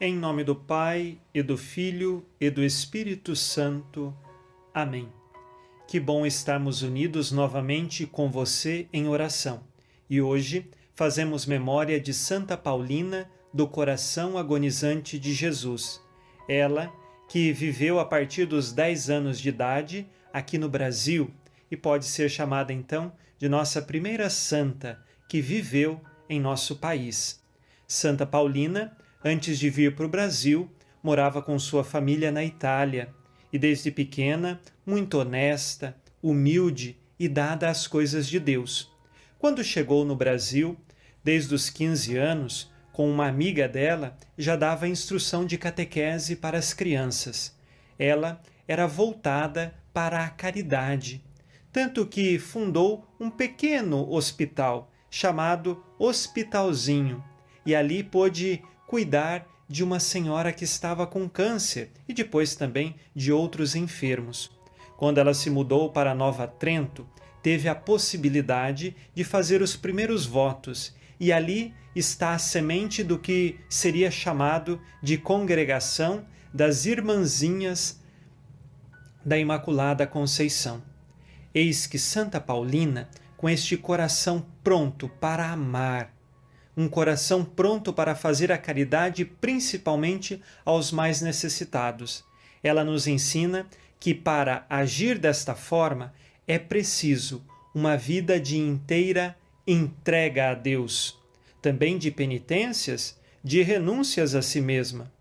Em nome do Pai, e do Filho, e do Espírito Santo. Amém. Que bom estarmos unidos novamente com você em oração. E hoje fazemos memória de Santa Paulina do coração agonizante de Jesus. Ela que viveu a partir dos 10 anos de idade aqui no Brasil e pode ser chamada então de nossa primeira santa que viveu em nosso país. Santa Paulina Antes de vir para o Brasil, morava com sua família na Itália e, desde pequena, muito honesta, humilde e dada às coisas de Deus. Quando chegou no Brasil, desde os 15 anos, com uma amiga dela, já dava instrução de catequese para as crianças. Ela era voltada para a caridade, tanto que fundou um pequeno hospital chamado Hospitalzinho, e ali pôde cuidar de uma senhora que estava com câncer e depois também de outros enfermos. Quando ela se mudou para Nova Trento, teve a possibilidade de fazer os primeiros votos, e ali está a semente do que seria chamado de congregação das Irmãzinhas da Imaculada Conceição. Eis que Santa Paulina, com este coração pronto para amar, um coração pronto para fazer a caridade, principalmente aos mais necessitados. Ela nos ensina que para agir desta forma é preciso uma vida de inteira entrega a Deus, também de penitências, de renúncias a si mesma.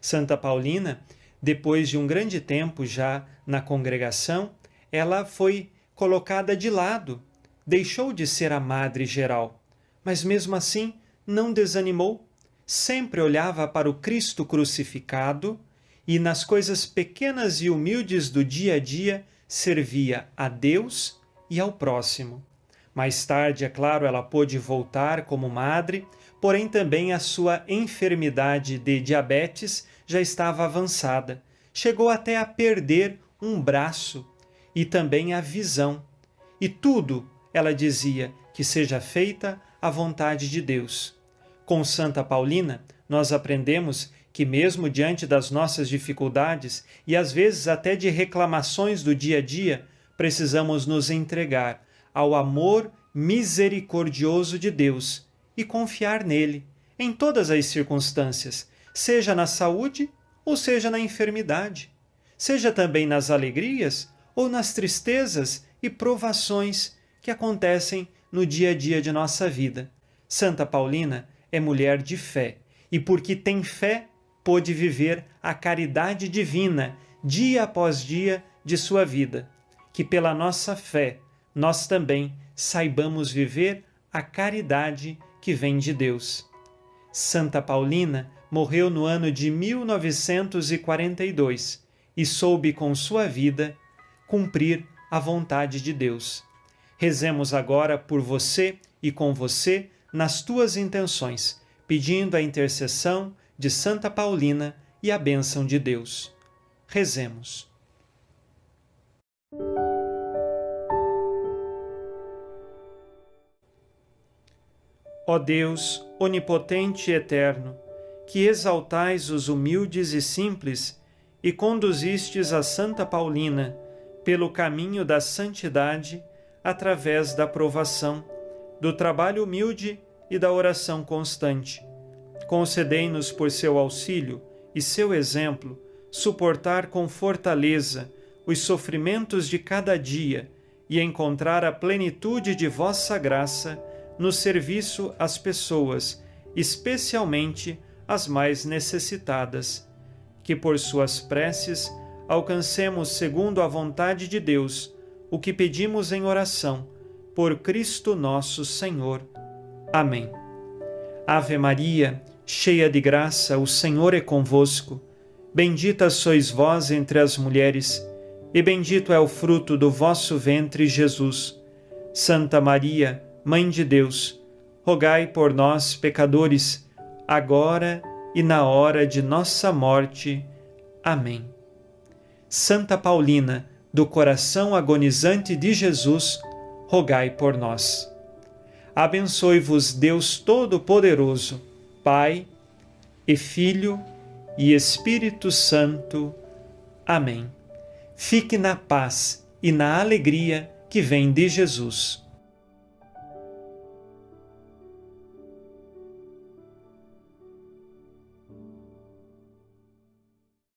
Santa Paulina, depois de um grande tempo já na congregação, ela foi colocada de lado, deixou de ser a madre geral, mas mesmo assim não desanimou, sempre olhava para o Cristo crucificado e, nas coisas pequenas e humildes do dia a dia, servia a Deus e ao próximo. Mais tarde, é claro, ela pôde voltar como madre, porém também a sua enfermidade de diabetes já estava avançada. Chegou até a perder um braço e também a visão. E tudo, ela dizia, que seja feita a vontade de Deus. Com Santa Paulina, nós aprendemos que, mesmo diante das nossas dificuldades e às vezes até de reclamações do dia a dia, precisamos nos entregar ao amor misericordioso de Deus e confiar nele em todas as circunstâncias, seja na saúde ou seja na enfermidade, seja também nas alegrias ou nas tristezas e provações que acontecem no dia a dia de nossa vida. Santa Paulina é mulher de fé e, porque tem fé, pôde viver a caridade divina dia após dia de sua vida. Que pela nossa fé nós também saibamos viver a caridade que vem de Deus. Santa Paulina morreu no ano de 1942 e soube com sua vida cumprir a vontade de Deus. Rezemos agora por você e com você nas tuas intenções, pedindo a intercessão de Santa Paulina e a bênção de Deus. Rezemos. Ó Deus, onipotente e eterno, que exaltais os humildes e simples e conduzistes a Santa Paulina pelo caminho da santidade, através da provação, do trabalho humilde e da oração constante. Concedei-nos por seu auxílio e seu exemplo suportar com fortaleza os sofrimentos de cada dia e encontrar a plenitude de vossa graça no serviço às pessoas, especialmente as mais necessitadas. Que por suas preces alcancemos, segundo a vontade de Deus, o que pedimos em oração, por Cristo nosso Senhor. Amém. Ave Maria, cheia de graça, o Senhor é convosco. Bendita sois vós entre as mulheres, e bendito é o fruto do vosso ventre, Jesus. Santa Maria, Mãe de Deus, rogai por nós, pecadores, agora e na hora de nossa morte. Amém. Santa Paulina, do coração agonizante de Jesus, rogai por nós. Abençoe-vos Deus Todo-Poderoso, Pai e Filho e Espírito Santo. Amém. Fique na paz e na alegria que vem de Jesus.